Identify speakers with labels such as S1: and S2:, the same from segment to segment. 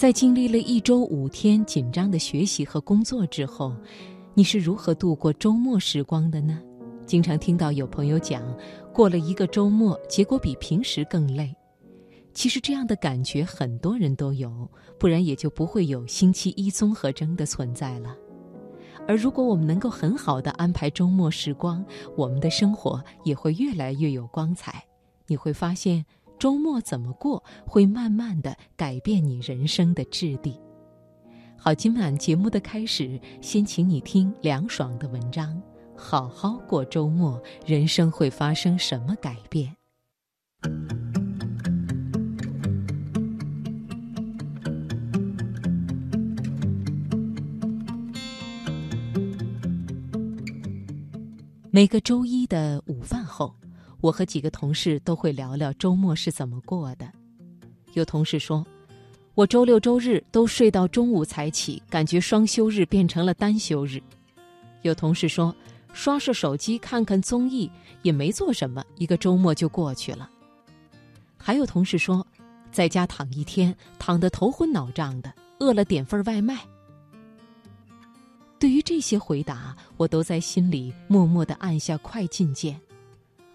S1: 在经历了一周五天紧张的学习和工作之后，你是如何度过周末时光的呢？经常听到有朋友讲，过了一个周末，结果比平时更累。其实这样的感觉很多人都有，不然也就不会有星期一综合征的存在了。而如果我们能够很好的安排周末时光，我们的生活也会越来越有光彩。你会发现，周末怎么过，会慢慢的改变你人生的质地。好，今晚节目的开始，先请你听凉爽的文章。好好过周末，人生会发生什么改变？每个周一的午饭后，我和几个同事都会聊聊周末是怎么过的。有同事说：“我周六周日都睡到中午才起，感觉双休日变成了单休日。”有同事说：“刷刷手机，看看综艺，也没做什么，一个周末就过去了。”还有同事说：“在家躺一天，躺得头昏脑胀的，饿了点份外卖。”对于这些回答，我都在心里默默地按下快进键。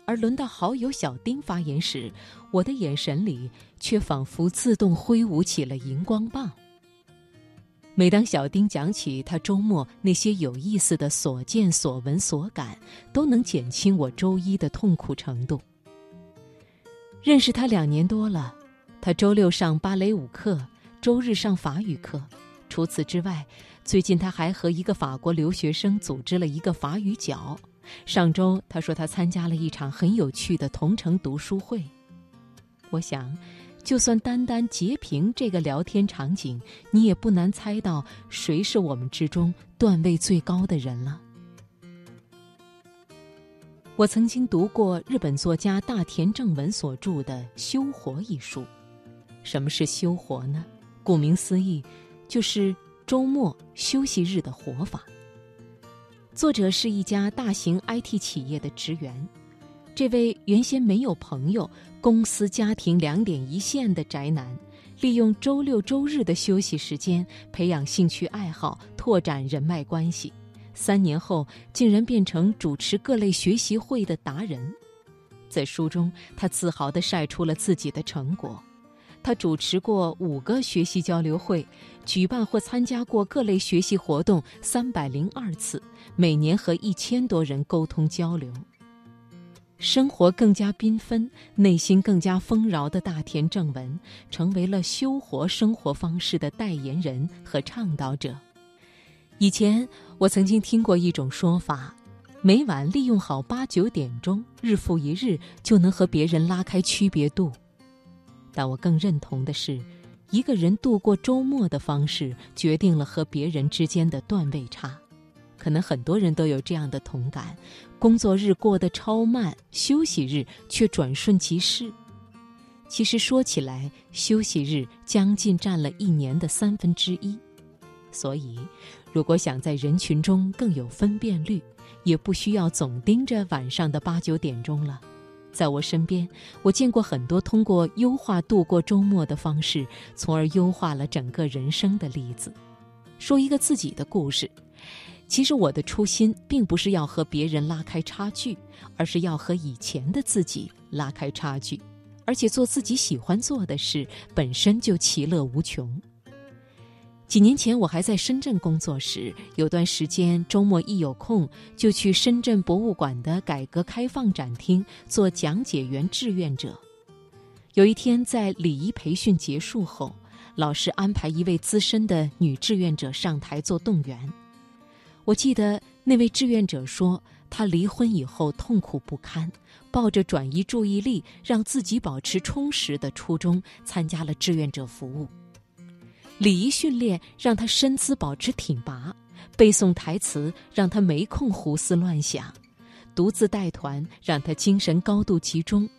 S1: 而轮到好友小丁发言时，我的眼神里却仿佛自动挥舞起了荧光棒。每当小丁讲起他周末那些有意思的所见所闻所感，都能减轻我周一的痛苦程度。认识他两年多了，他周六上芭蕾舞课，周日上法语课，除此之外。最近他还和一个法国留学生组织了一个法语角。上周他说他参加了一场很有趣的同城读书会。我想，就算单单截屏这个聊天场景，你也不难猜到谁是我们之中段位最高的人了。我曾经读过日本作家大田正文所著的《修活》一书。什么是修活呢？顾名思义，就是。周末休息日的活法。作者是一家大型 IT 企业的职员，这位原先没有朋友、公司家庭两点一线的宅男，利用周六周日的休息时间培养兴趣爱好，拓展人脉关系。三年后，竟然变成主持各类学习会的达人。在书中，他自豪地晒出了自己的成果。他主持过五个学习交流会，举办或参加过各类学习活动三百零二次，每年和一千多人沟通交流。生活更加缤纷，内心更加丰饶的大田正文，成为了修活生活方式的代言人和倡导者。以前我曾经听过一种说法：每晚利用好八九点钟，日复一日，就能和别人拉开区别度。但我更认同的是，一个人度过周末的方式，决定了和别人之间的段位差。可能很多人都有这样的同感：工作日过得超慢，休息日却转瞬即逝。其实说起来，休息日将近占了一年的三分之一。所以，如果想在人群中更有分辨率，也不需要总盯着晚上的八九点钟了。在我身边，我见过很多通过优化度过周末的方式，从而优化了整个人生的例子。说一个自己的故事，其实我的初心并不是要和别人拉开差距，而是要和以前的自己拉开差距，而且做自己喜欢做的事，本身就其乐无穷。几年前，我还在深圳工作时，有段时间周末一有空就去深圳博物馆的改革开放展厅做讲解员志愿者。有一天，在礼仪培训结束后，老师安排一位资深的女志愿者上台做动员。我记得那位志愿者说，她离婚以后痛苦不堪，抱着转移注意力、让自己保持充实的初衷，参加了志愿者服务。礼仪训练让他身姿保持挺拔，背诵台词让他没空胡思乱想，独自带团让他精神高度集中，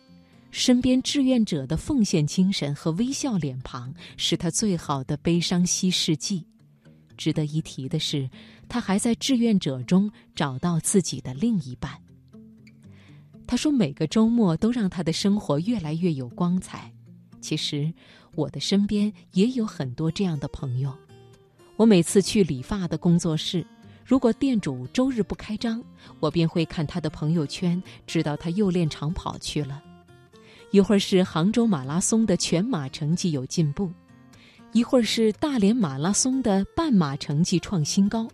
S1: 身边志愿者的奉献精神和微笑脸庞是他最好的悲伤稀释剂。值得一提的是，他还在志愿者中找到自己的另一半。他说，每个周末都让他的生活越来越有光彩。其实，我的身边也有很多这样的朋友。我每次去理发的工作室，如果店主周日不开张，我便会看他的朋友圈，知道他又练长跑去了。一会儿是杭州马拉松的全马成绩有进步，一会儿是大连马拉松的半马成绩创新高。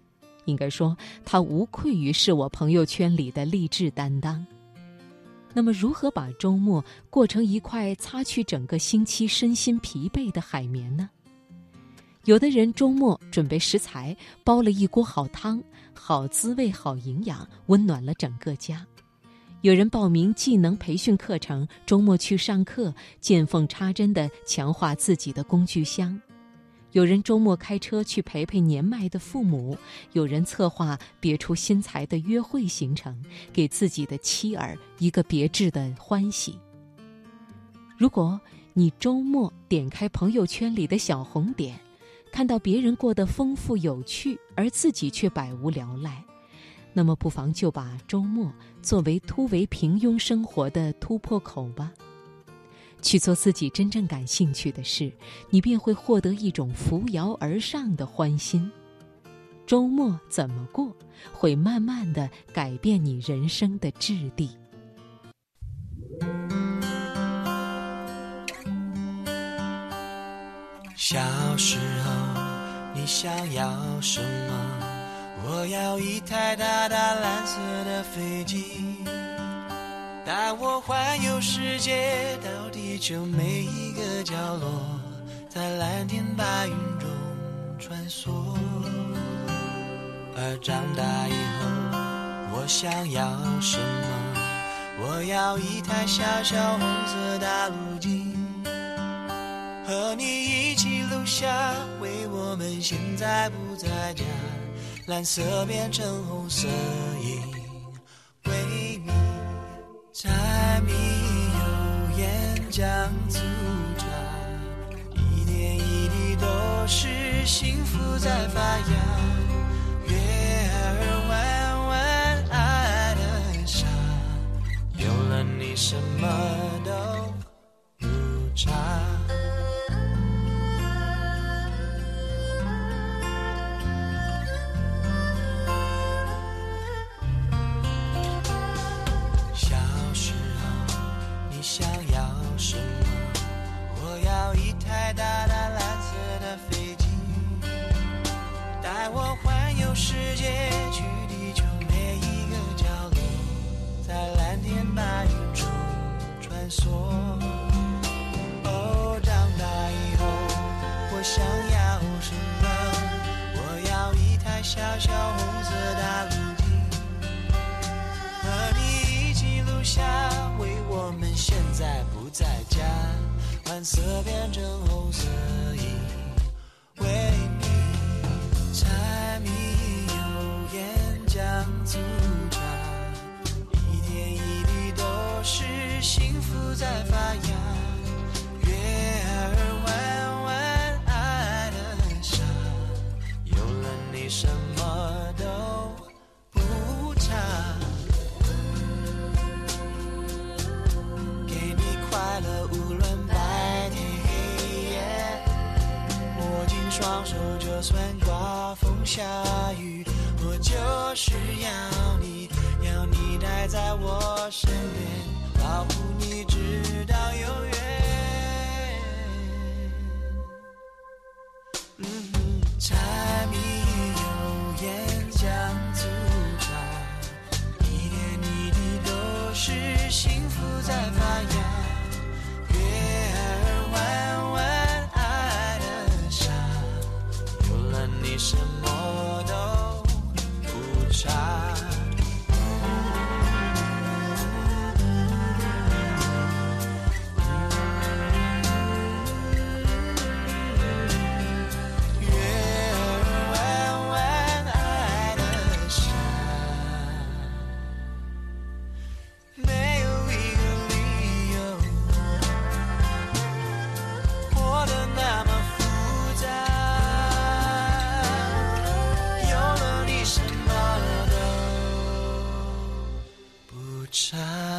S1: 应该说，他无愧于是我朋友圈里的励志担当。那么，如何把周末过成一块擦去整个星期身心疲惫的海绵呢？有的人周末准备食材，煲了一锅好汤，好滋味，好营养，温暖了整个家；有人报名技能培训课程，周末去上课，见缝插针地强化自己的工具箱。有人周末开车去陪陪年迈的父母，有人策划别出心裁的约会行程，给自己的妻儿一个别致的欢喜。如果你周末点开朋友圈里的小红点，看到别人过得丰富有趣，而自己却百无聊赖，那么不妨就把周末作为突围平庸生活的突破口吧。去做自己真正感兴趣的事，你便会获得一种扶摇而上的欢心。周末怎么过，会慢慢的改变你人生的质地。
S2: 小时候，你想要什么？我要一台大大蓝色的飞机。带我环游世界，到地球每一个角落，在蓝天白云中穿梭。而长大以后，我想要什么？我要一台小小红色大陆机，和你一起录下为我们现在不在家，蓝色变成红色影。柴米油盐酱醋茶，一点一滴都是幸福在发芽。月儿弯弯爱的傻，有了你什么都不差。小什么都不差，给你快乐，无论白天黑夜。握紧双手，就算刮风下雨，我就是要你，要你待在我身边，保护你直到永远。side.